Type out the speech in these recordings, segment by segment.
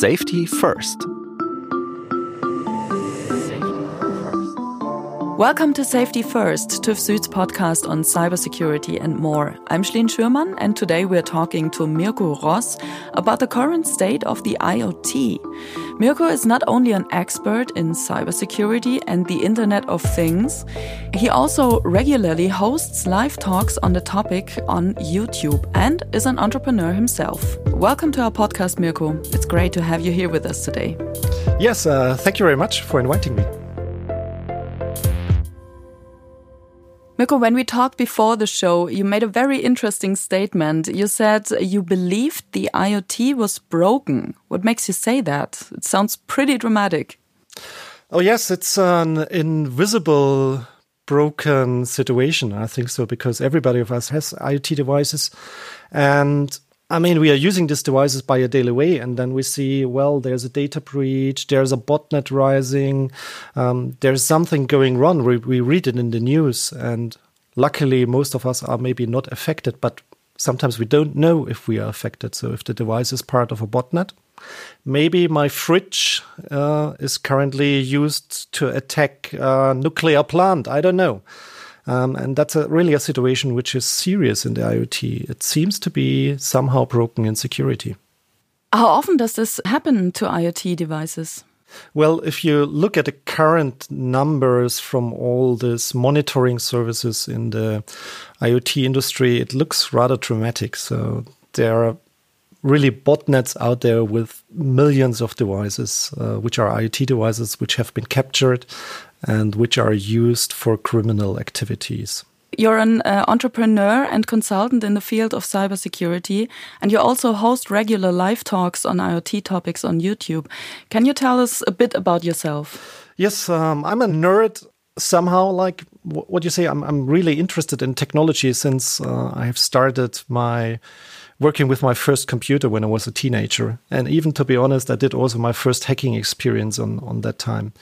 Safety First. Welcome to Safety First, TÜV Süd's podcast on cybersecurity and more. I'm Schleen Schürmann, and today we're talking to Mirko Ross about the current state of the IoT. Mirko is not only an expert in cybersecurity and the Internet of Things, he also regularly hosts live talks on the topic on YouTube and is an entrepreneur himself. Welcome to our podcast, Mirko. It's great to have you here with us today. Yes, uh, thank you very much for inviting me. Mirko, when we talked before the show, you made a very interesting statement. You said you believed the IoT was broken. What makes you say that? It sounds pretty dramatic. Oh, yes, it's an invisible broken situation. I think so, because everybody of us has IoT devices. And I mean, we are using these devices by a daily way, and then we see, well, there's a data breach, there's a botnet rising, um, there's something going wrong. We, we read it in the news, and luckily, most of us are maybe not affected, but sometimes we don't know if we are affected. So, if the device is part of a botnet, maybe my fridge uh, is currently used to attack a nuclear plant. I don't know. Um, and that's a, really a situation which is serious in the IoT. It seems to be somehow broken in security. How often does this happen to IoT devices? Well, if you look at the current numbers from all these monitoring services in the IoT industry, it looks rather dramatic. So there are really botnets out there with millions of devices, uh, which are IoT devices, which have been captured and which are used for criminal activities. You're an uh, entrepreneur and consultant in the field of cybersecurity, and you also host regular live talks on IoT topics on YouTube. Can you tell us a bit about yourself? Yes, um, I'm a nerd somehow like what you say I'm, I'm really interested in technology since uh, i have started my working with my first computer when I was a teenager. And even to be honest, I did also my first hacking experience on, on that time.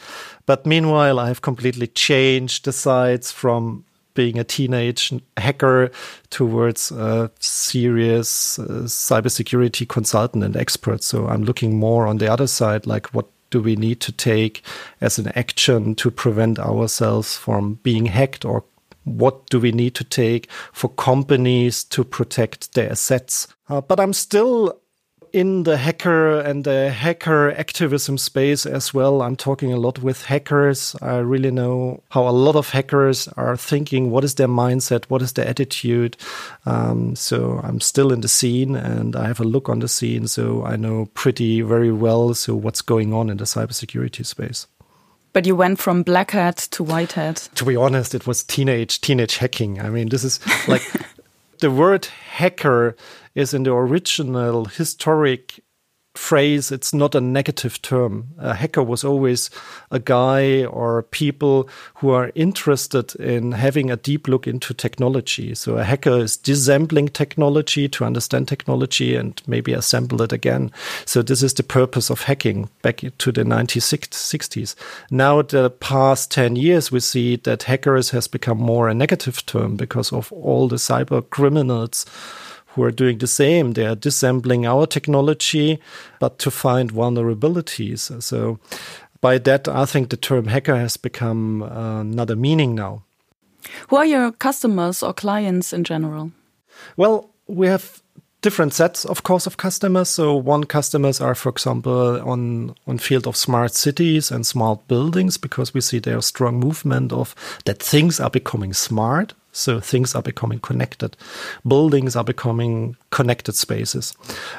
But meanwhile, I have completely changed the sides from being a teenage hacker towards a serious uh, cybersecurity consultant and expert. So I'm looking more on the other side, like what do we need to take as an action to prevent ourselves from being hacked or what do we need to take for companies to protect their assets. Uh, but I'm still in the hacker and the hacker activism space as well. I'm talking a lot with hackers. I really know how a lot of hackers are thinking. What is their mindset? What is their attitude? Um, so I'm still in the scene and I have a look on the scene. So I know pretty very well. So what's going on in the cybersecurity space. But you went from black hat to white hat. To be honest, it was teenage teenage hacking. I mean, this is like the word hacker is in the original historic phrase, it's not a negative term. A hacker was always a guy or people who are interested in having a deep look into technology. So a hacker is disassembling technology to understand technology and maybe assemble it again. So this is the purpose of hacking back to the 1960s. Now, the past 10 years, we see that hackers has become more a negative term because of all the cyber criminals who are doing the same. They are disassembling our technology, but to find vulnerabilities. So, by that, I think the term hacker has become uh, not meaning now. Who are your customers or clients in general? Well, we have different sets of course of customers so one customers are for example on on field of smart cities and smart buildings because we see there's strong movement of that things are becoming smart so things are becoming connected buildings are becoming connected spaces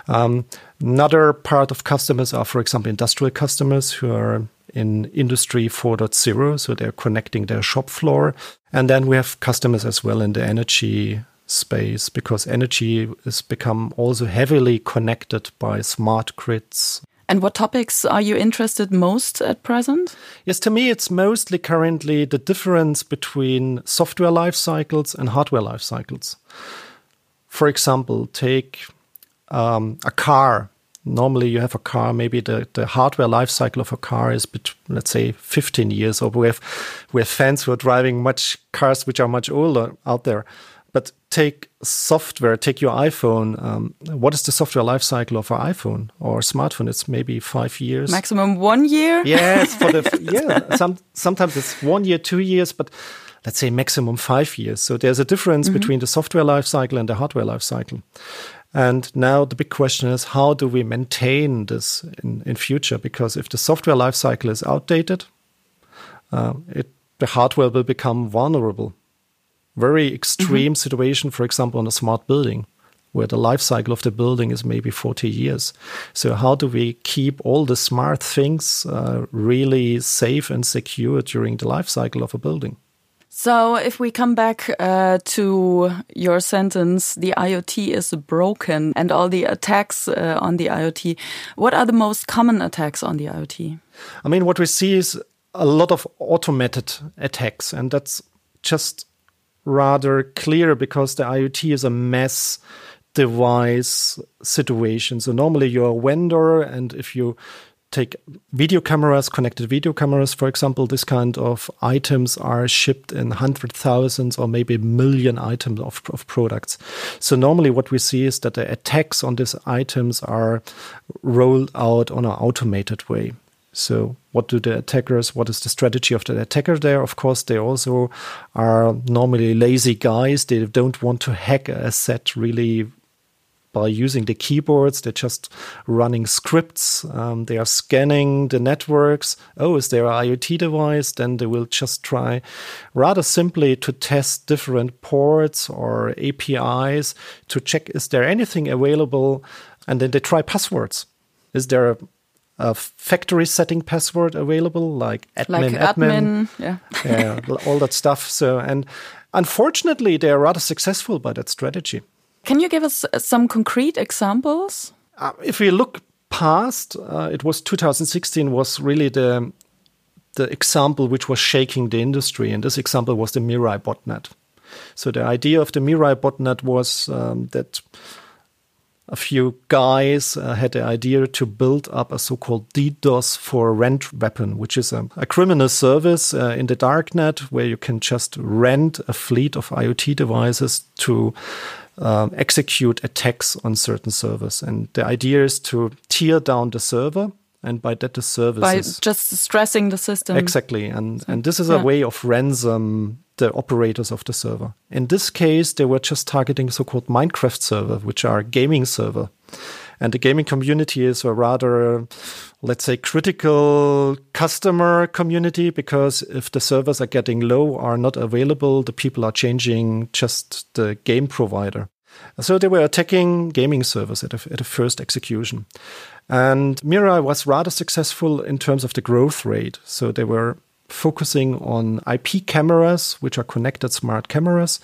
um, another part of customers are for example industrial customers who are in industry 4.0 so they're connecting their shop floor and then we have customers as well in the energy space because energy has become also heavily connected by smart grids. And what topics are you interested most at present? Yes, to me, it's mostly currently the difference between software life cycles and hardware life cycles. For example, take um, a car. Normally, you have a car, maybe the, the hardware life cycle of a car is, let's say, 15 years, or we have, we have fans who are driving much cars which are much older out there. But take software, take your iPhone. Um, what is the software life cycle of an iPhone or smartphone? It's maybe five years. Maximum one year? Yes, for the yeah. Some sometimes it's one year, two years, but let's say maximum five years. So there's a difference mm -hmm. between the software life cycle and the hardware life cycle. And now the big question is how do we maintain this in, in future? Because if the software life cycle is outdated, uh, it, the hardware will become vulnerable very extreme mm-hmm. situation, for example, on a smart building where the life cycle of the building is maybe 40 years. So, how do we keep all the smart things uh, really safe and secure during the life cycle of a building? So, if we come back uh, to your sentence, the IoT is broken and all the attacks uh, on the IoT, what are the most common attacks on the IoT? I mean, what we see is a lot of automated attacks, and that's just rather clear because the IoT is a mass device situation. So normally you're a vendor, and if you take video cameras, connected video cameras, for example, this kind of items are shipped in hundred thousands or maybe a million items of, of products. So normally what we see is that the attacks on these items are rolled out on an automated way. So, what do the attackers? What is the strategy of the attacker there? Of course, they also are normally lazy guys. They don't want to hack a set really by using the keyboards. They're just running scripts. Um, they are scanning the networks. Oh, is there an IoT device? Then they will just try rather simply to test different ports or APIs to check is there anything available. And then they try passwords. Is there a a factory setting password available, like admin, like admin, admin yeah, yeah, all that stuff. So, and unfortunately, they are rather successful by that strategy. Can you give us uh, some concrete examples? Uh, if we look past, uh, it was 2016 was really the the example which was shaking the industry, and this example was the Mirai botnet. So the idea of the Mirai botnet was um, that a few guys uh, had the idea to build up a so-called DDoS for rent weapon, which is a, a criminal service uh, in the darknet where you can just rent a fleet of IoT devices to um, execute attacks on certain servers. And the idea is to tear down the server and by that the service by just stressing the system exactly and and this is yeah. a way of ransom the operators of the server. In this case, they were just targeting so-called Minecraft server, which are gaming server. And the gaming community is a rather, let's say, critical customer community because if the servers are getting low are not available, the people are changing just the game provider. So they were attacking gaming servers at a, at a first execution. And Mirai was rather successful in terms of the growth rate. So they were focusing on IP cameras, which are connected smart cameras.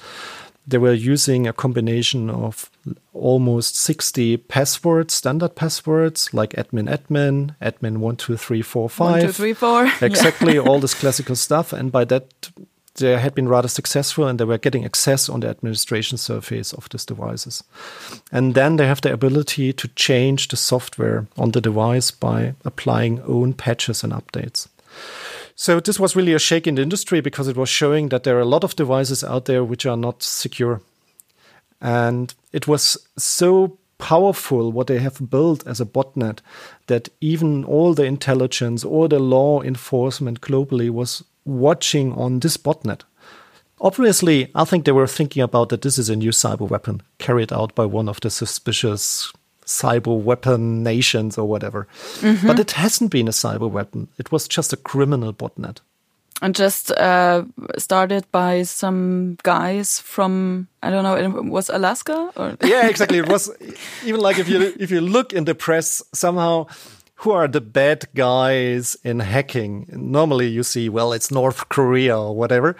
They were using a combination of almost 60 passwords, standard passwords like admin admin, admin 12345. 1234. Exactly, all this classical stuff. And by that, they had been rather successful and they were getting access on the administration surface of these devices. And then they have the ability to change the software on the device by applying own patches and updates. So this was really a shake in the industry because it was showing that there are a lot of devices out there which are not secure. And it was so powerful what they have built as a botnet that even all the intelligence or the law enforcement globally was watching on this botnet. Obviously, I think they were thinking about that this is a new cyber weapon carried out by one of the suspicious cyber weapon nations or whatever. Mm-hmm. But it hasn't been a cyber weapon. It was just a criminal botnet. And just uh, started by some guys from I don't know. It was Alaska or yeah, exactly. It was even like if you if you look in the press somehow who are the bad guys in hacking? Normally you see, well, it's North Korea or whatever.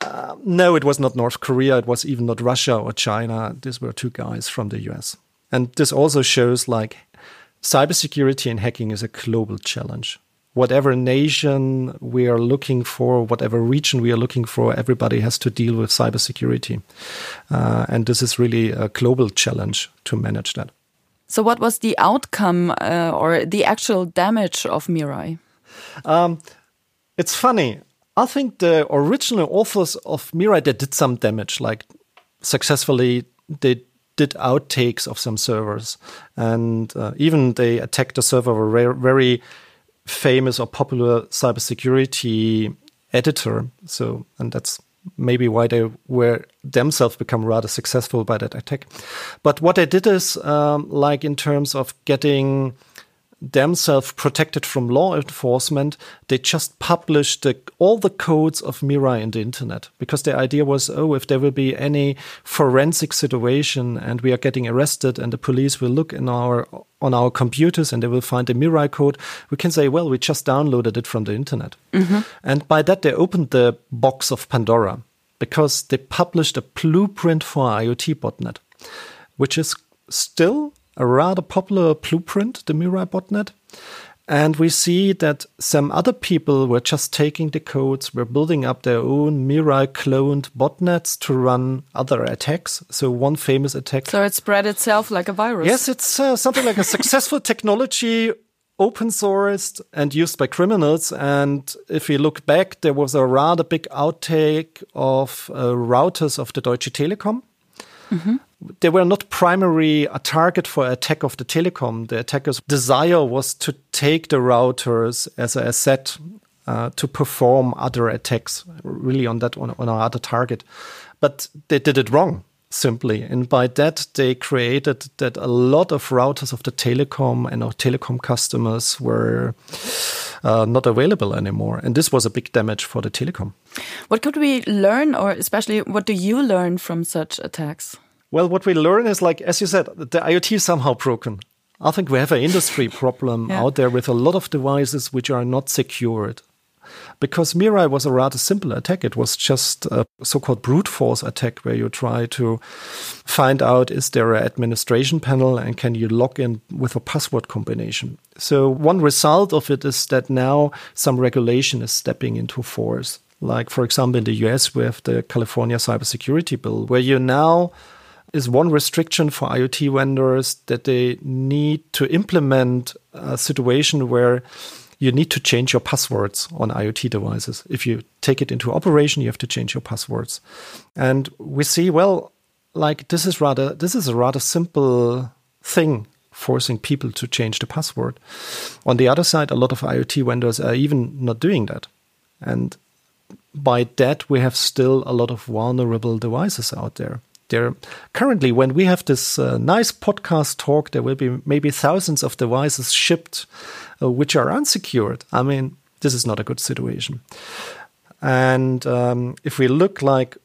Uh, no, it was not North Korea. It was even not Russia or China. These were two guys from the US. And this also shows like cybersecurity and hacking is a global challenge. Whatever nation we are looking for, whatever region we are looking for, everybody has to deal with cybersecurity. Uh, and this is really a global challenge to manage that. So, what was the outcome uh, or the actual damage of Mirai? Um, it's funny. I think the original authors of Mirai they did some damage, like successfully they did outtakes of some servers, and uh, even they attacked a server of a very famous or popular cybersecurity editor. So, and that's maybe why they were themselves become rather successful by that attack. But what they did is, um, like in terms of getting themselves protected from law enforcement, they just published the, all the codes of Mirai in the internet because the idea was, oh, if there will be any forensic situation and we are getting arrested and the police will look in our on our computers and they will find the Mirai code, we can say, well, we just downloaded it from the internet. Mm-hmm. And by that, they opened the box of Pandora because they published a blueprint for IoT botnet, which is still a rather popular blueprint, the Mirai botnet. And we see that some other people were just taking the codes, were building up their own Mirai cloned botnets to run other attacks. So one famous attack. So it spread itself like a virus. Yes, it's uh, something like a successful technology, open sourced and used by criminals. And if we look back, there was a rather big outtake of uh, routers of the Deutsche Telekom. Mm -hmm they were not primarily a target for attack of the telecom. The attacker's desire was to take the routers as an asset uh, to perform other attacks, really on that on, on other target. But they did it wrong simply. And by that, they created that a lot of routers of the telecom and our telecom customers were uh, not available anymore. And this was a big damage for the telecom. What could we learn, or especially what do you learn from such attacks? Well, what we learn is like, as you said, the IoT is somehow broken. I think we have an industry problem yeah. out there with a lot of devices which are not secured. Because Mirai was a rather simple attack. It was just a so called brute force attack where you try to find out is there an administration panel and can you log in with a password combination. So, one result of it is that now some regulation is stepping into force. Like, for example, in the US, we have the California Cybersecurity Bill, where you now is one restriction for IoT vendors that they need to implement a situation where you need to change your passwords on IoT devices. If you take it into operation, you have to change your passwords. And we see, well, like this is rather this is a rather simple thing forcing people to change the password. On the other side, a lot of IoT vendors are even not doing that. And by that, we have still a lot of vulnerable devices out there there. Currently when we have this uh, nice podcast talk there will be maybe thousands of devices shipped uh, which are unsecured. I mean this is not a good situation. And um, if we look like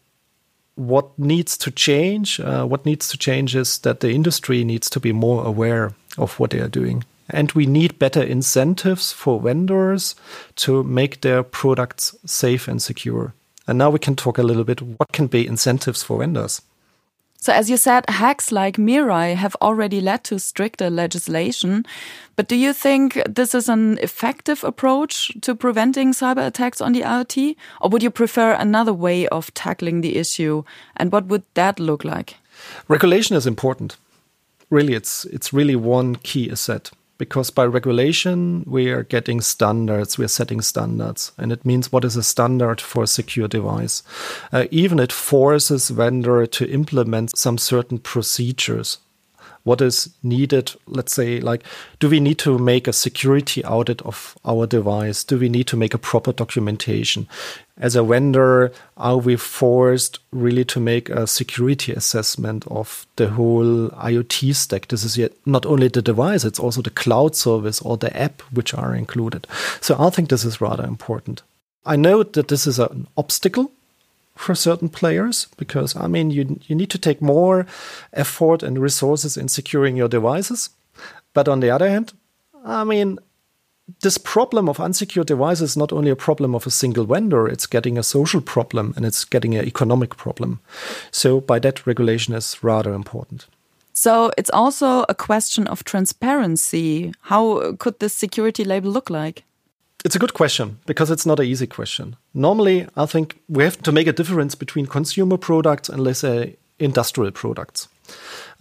what needs to change uh, what needs to change is that the industry needs to be more aware of what they are doing. And we need better incentives for vendors to make their products safe and secure. And now we can talk a little bit what can be incentives for vendors so, as you said, hacks like Mirai have already led to stricter legislation. But do you think this is an effective approach to preventing cyber attacks on the IoT? Or would you prefer another way of tackling the issue? And what would that look like? Regulation is important. Really, it's, it's really one key asset because by regulation we are getting standards we are setting standards and it means what is a standard for a secure device? Uh, even it forces vendor to implement some certain procedures what is needed let's say like do we need to make a security audit of our device? Do we need to make a proper documentation? As a vendor are we forced really to make a security assessment of the whole iot stack? This is yet not only the device it's also the cloud service or the app which are included. So i think this is rather important. I know that this is an obstacle for certain players because I mean you you need to take more effort and resources in securing your devices. But on the other hand, I mean this problem of unsecured devices is not only a problem of a single vendor, it's getting a social problem and it's getting an economic problem. So by that regulation is rather important. So it's also a question of transparency. How could this security label look like? It's a good question because it's not an easy question. Normally, I think we have to make a difference between consumer products and, let's say, industrial products.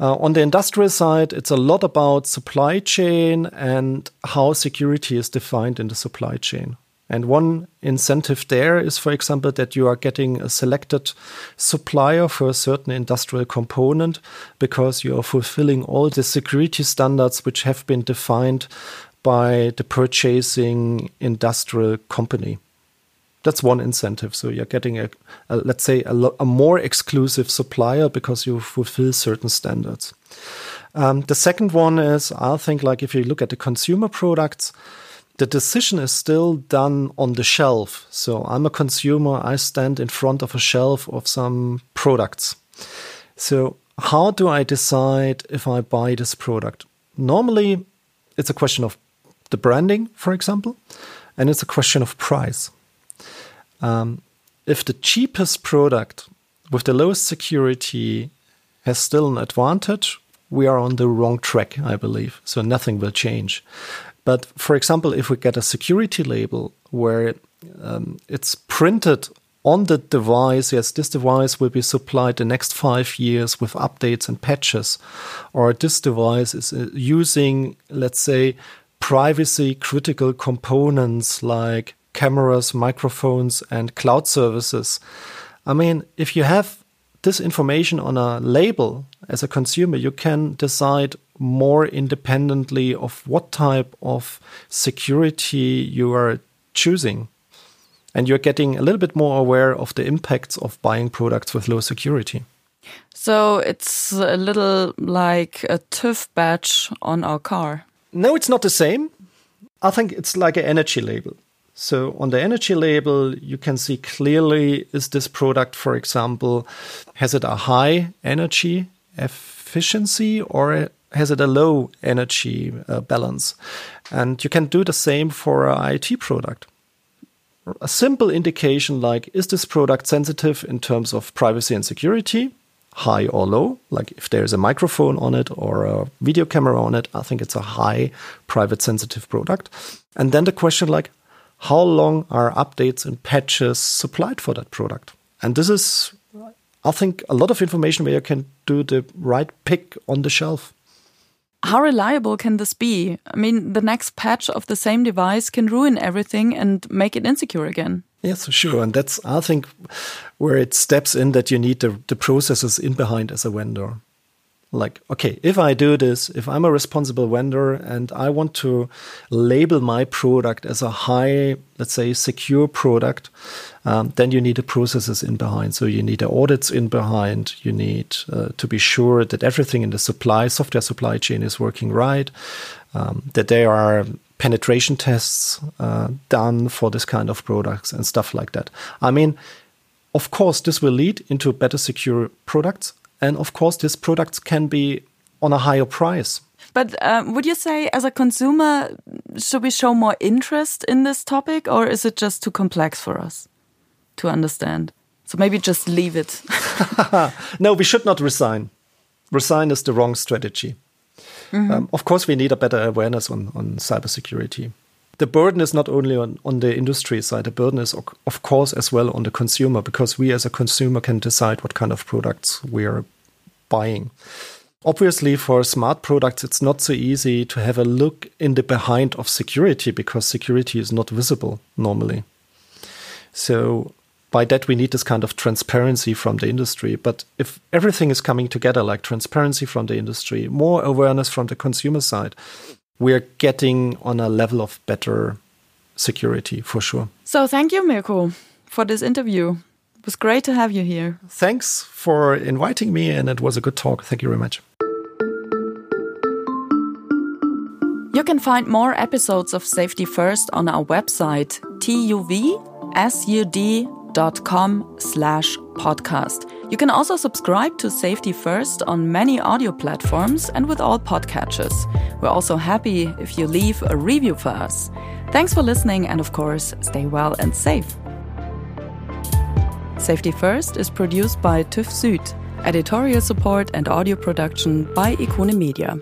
Uh, on the industrial side, it's a lot about supply chain and how security is defined in the supply chain. And one incentive there is, for example, that you are getting a selected supplier for a certain industrial component because you are fulfilling all the security standards which have been defined by the purchasing industrial company. That's one incentive. So you're getting a, a let's say, a, a, more exclusive supplier because you fulfill certain standards. Um, the second one is, I think, like if you look at the consumer products, the decision is still done on the shelf. So I'm a consumer, I stand in front of a shelf of some products. So, how do I decide if I buy this product? Normally, it's a question of the branding, for example, and it's a question of price. Um, if the cheapest product with the lowest security has still an advantage, we are on the wrong track, I believe. So nothing will change. But for example, if we get a security label where um, it's printed on the device, yes, this device will be supplied the next five years with updates and patches, or this device is uh, using, let's say, privacy critical components like cameras, microphones, and cloud services. I mean, if you have this information on a label as a consumer, you can decide more independently of what type of security you are choosing. And you're getting a little bit more aware of the impacts of buying products with low security. So it's a little like a TÜV badge on our car. No, it's not the same. I think it's like an energy label. So on the energy label, you can see clearly is this product, for example, has it a high energy efficiency or has it a low energy uh, balance? And you can do the same for an IT product. A simple indication like, is this product sensitive in terms of privacy and security? High or low? Like if there's a microphone on it or a video camera on it, I think it's a high private sensitive product. And then the question like, how long are updates and patches supplied for that product? And this is, I think, a lot of information where you can do the right pick on the shelf. How reliable can this be? I mean, the next patch of the same device can ruin everything and make it insecure again. Yes, sure. And that's, I think, where it steps in that you need the, the processes in behind as a vendor. Like okay if i do this if i'm a responsible vendor and i want to label my product as a high let's say secure product um, then you need the processes in behind. So you need the audits in behind. You need uh, to be sure that everything in the supply software supply chain is working right um, that there are penetration tests uh, done for this kind of products and stuff like that i mean of course this will lead into better secure products and of course, these products can be on a higher price. But um, would you say, as a consumer, should we show more interest in this topic, or is it just too complex for us to understand? So maybe just leave it. no, we should not resign. Resign is the wrong strategy. Mm -hmm. um, of course, we need a better awareness on, on cybersecurity the burden is not only on, on the industry side, the burden is, of course, as well on the consumer, because we as a consumer can decide what kind of products we are buying. Obviously, for smart products, it's not so easy to have a look in the behind of security because security is not visible normally. So, by that, we need this kind of transparency from the industry. But if everything is coming together, like transparency from the industry, more awareness from the consumer side, we're getting on a level of better security for sure. So thank you, Mirko, for this interview. It was great to have you here. Thanks for inviting me, and it was a good talk. Thank you very much. You can find more episodes of Safety First on our website, tuvsud.com slash podcast. You can also subscribe to Safety First on many audio platforms and with all podcatchers. We're also happy if you leave a review for us. Thanks for listening, and of course, stay well and safe. Safety First is produced by TÜV Süd, editorial support and audio production by Ikone Media.